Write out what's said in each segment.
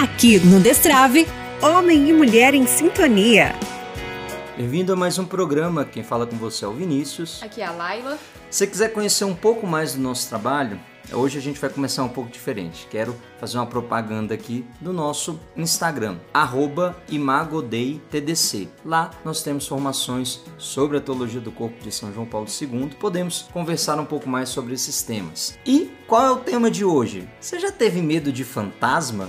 Aqui no Destrave, Homem e Mulher em Sintonia. Bem-vindo a mais um programa. Quem fala com você é o Vinícius. Aqui é a Laila. Se você quiser conhecer um pouco mais do nosso trabalho, Hoje a gente vai começar um pouco diferente. Quero fazer uma propaganda aqui do nosso Instagram, imagodeitdc. Lá nós temos formações sobre a teologia do corpo de São João Paulo II. Podemos conversar um pouco mais sobre esses temas. E qual é o tema de hoje? Você já teve medo de fantasma?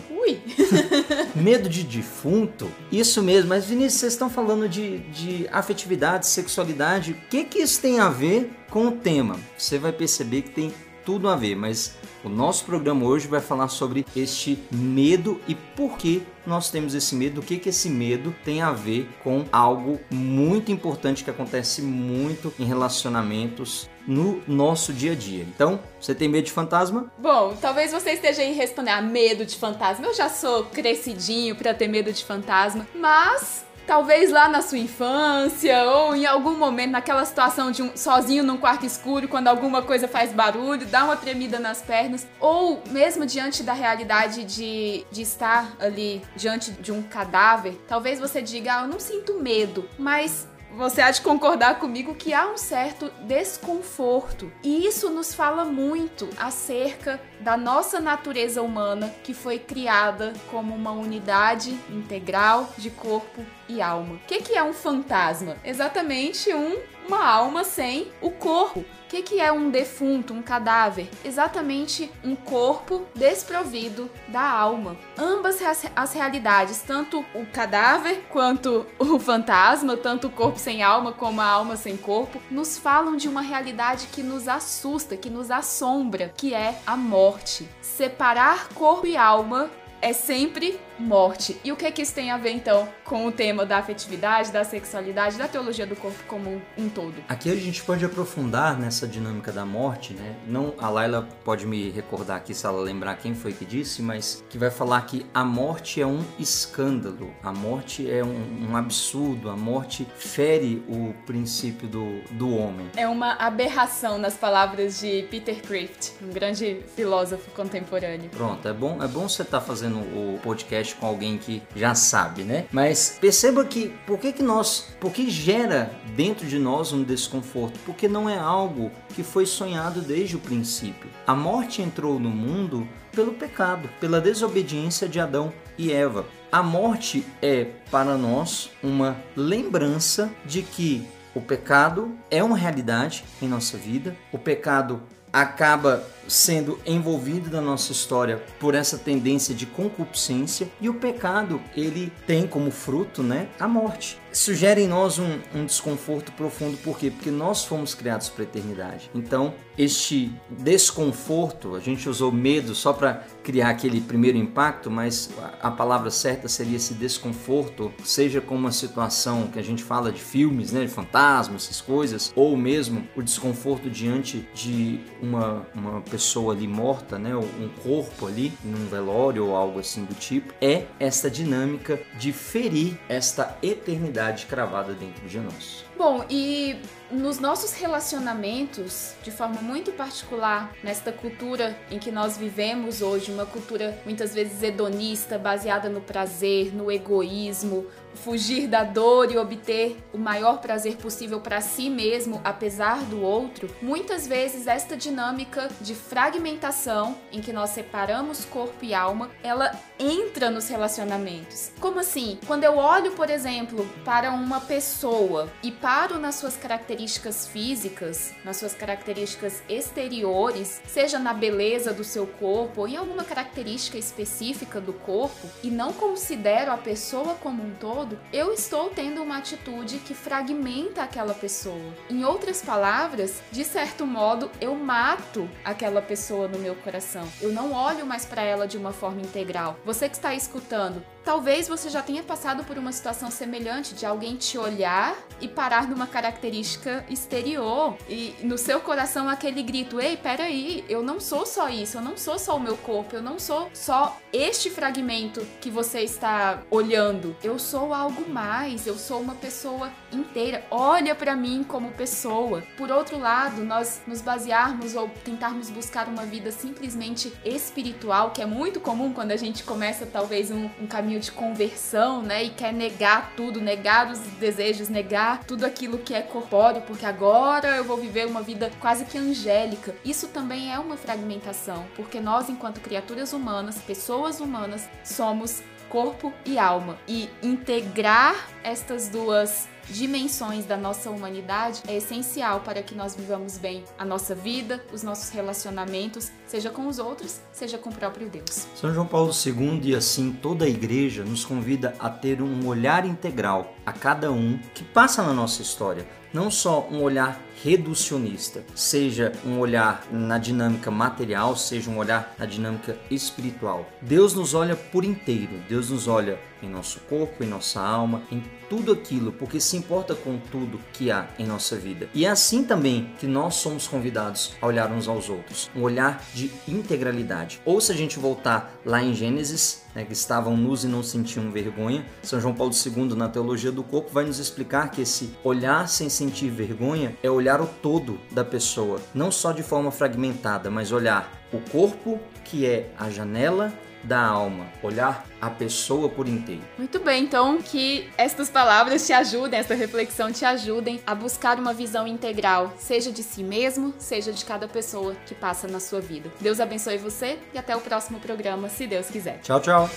Medo de defunto? Isso mesmo, mas Vinícius, vocês estão falando de, de afetividade, sexualidade. O que, que isso tem a ver com o tema? Você vai perceber que tem tudo a ver, mas o nosso programa hoje vai falar sobre este medo e por que nós temos esse medo, o que, que esse medo tem a ver com algo muito importante que acontece muito em relacionamentos no nosso dia a dia. Então, você tem medo de fantasma? Bom, talvez você esteja aí respondendo, ah, medo de fantasma. Eu já sou crescidinho para ter medo de fantasma, mas Talvez lá na sua infância ou em algum momento naquela situação de um sozinho num quarto escuro, quando alguma coisa faz barulho, dá uma tremida nas pernas, ou mesmo diante da realidade de, de estar ali diante de um cadáver, talvez você diga: ah, "Eu não sinto medo", mas você há de concordar comigo que há um certo desconforto. E isso nos fala muito acerca da nossa natureza humana que foi criada como uma unidade integral de corpo e alma. O que, que é um fantasma? Exatamente um, uma alma sem o corpo que, que é um defunto, um cadáver? Exatamente um corpo desprovido da alma. Ambas as, as realidades, tanto o cadáver quanto o fantasma, tanto o corpo sem alma como a alma sem corpo, nos falam de uma realidade que nos assusta, que nos assombra, que é a morte. Separar corpo e alma é sempre morte. E o que é que isso tem a ver então com o tema da afetividade, da sexualidade, da teologia do corpo como um todo? Aqui a gente pode aprofundar nessa dinâmica da morte, né? Não a Laila pode me recordar aqui se ela lembrar quem foi que disse, mas que vai falar que a morte é um escândalo, a morte é um, um absurdo, a morte fere o princípio do, do homem. É uma aberração nas palavras de Peter Crift, um grande filósofo contemporâneo. Pronto, é bom, é bom você estar tá fazendo o podcast com alguém que já sabe, né? Mas perceba que por que, que nós, por que gera dentro de nós um desconforto? Porque não é algo que foi sonhado desde o princípio. A morte entrou no mundo pelo pecado, pela desobediência de Adão e Eva. A morte é para nós uma lembrança de que o pecado é uma realidade em nossa vida. O pecado acaba sendo envolvido na nossa história por essa tendência de concupiscência e o pecado ele tem como fruto né a morte sugere em nós um, um desconforto profundo. Por quê? Porque nós fomos criados para a eternidade. Então este desconforto a gente usou medo só para criar aquele primeiro impacto mas a, palavra certa seria esse desconforto seja com uma situação que a gente fala de filmes né de fantasmas essas coisas ou mesmo o desconforto diante de uma uma pessoa pessoa ali morta, né, um corpo ali num velório ou algo assim do tipo, é esta dinâmica de ferir esta eternidade cravada dentro de nós. Bom, e nos nossos relacionamentos, de forma muito particular, nesta cultura em que nós vivemos hoje, uma cultura muitas vezes hedonista, baseada no prazer, no egoísmo, fugir da dor e obter o maior prazer possível para si mesmo, apesar do outro, muitas vezes esta dinâmica de fragmentação em que nós separamos corpo e alma, ela entra nos relacionamentos. Como assim? Quando eu olho, por exemplo, para uma pessoa e paro nas suas características físicas, nas suas características exteriores, seja na beleza do seu corpo ou em alguma característica específica do corpo, e não considero a pessoa como um todo, eu estou tendo uma atitude que fragmenta aquela pessoa. Em outras palavras, de certo modo, eu mato aquela pessoa no meu coração. Eu não olho mais para ela de uma forma integral. Você que está escutando, talvez você já tenha passado por uma situação semelhante de alguém te olhar e parar numa característica exterior e no seu coração aquele grito: "Ei, peraí, eu não sou só isso, eu não sou só o meu corpo, eu não sou só este fragmento que você está olhando. Eu sou algo mais, eu sou uma pessoa inteira. Olha para mim como pessoa". Por outro lado, nós nos basearmos ou tentarmos buscar uma vida simplesmente espiritual, que é muito comum quando a gente começa talvez um, um caminho de conversão, né, e quer negar tudo, negar os desejos, negar tudo aquilo que é corpóreo, porque agora eu vou viver uma vida quase que angélica. Isso também é uma fragmentação, porque nós, enquanto criaturas humanas, pessoas humanas, somos corpo e alma. E integrar estas duas dimensões da nossa humanidade é essencial para que nós vivamos bem a nossa vida, os nossos relacionamentos, seja com os outros, seja com o próprio Deus. São João Paulo II e assim toda a igreja nos convida a ter um olhar integral a cada um que passa na nossa história, não só um olhar reducionista, seja um olhar na dinâmica material, seja um olhar na dinâmica espiritual. Deus nos olha por inteiro, Deus nos olha em nosso corpo, em nossa alma, em tudo aquilo, porque se importa com tudo que há em nossa vida. E é assim também que nós somos convidados a olhar uns aos outros, um olhar de integralidade. Ou se a gente voltar lá em Gênesis, né, que estavam nus e não sentiam vergonha, São João Paulo II, na Teologia do Corpo, vai nos explicar que esse olhar sem sentir vergonha é olhar o todo da pessoa, não só de forma fragmentada, mas olhar o corpo, que é a janela da alma, olhar a pessoa por inteiro. Muito bem, então que estas palavras te ajudem, esta reflexão te ajudem a buscar uma visão integral, seja de si mesmo, seja de cada pessoa que passa na sua vida. Deus abençoe você e até o próximo programa, se Deus quiser. Tchau, tchau.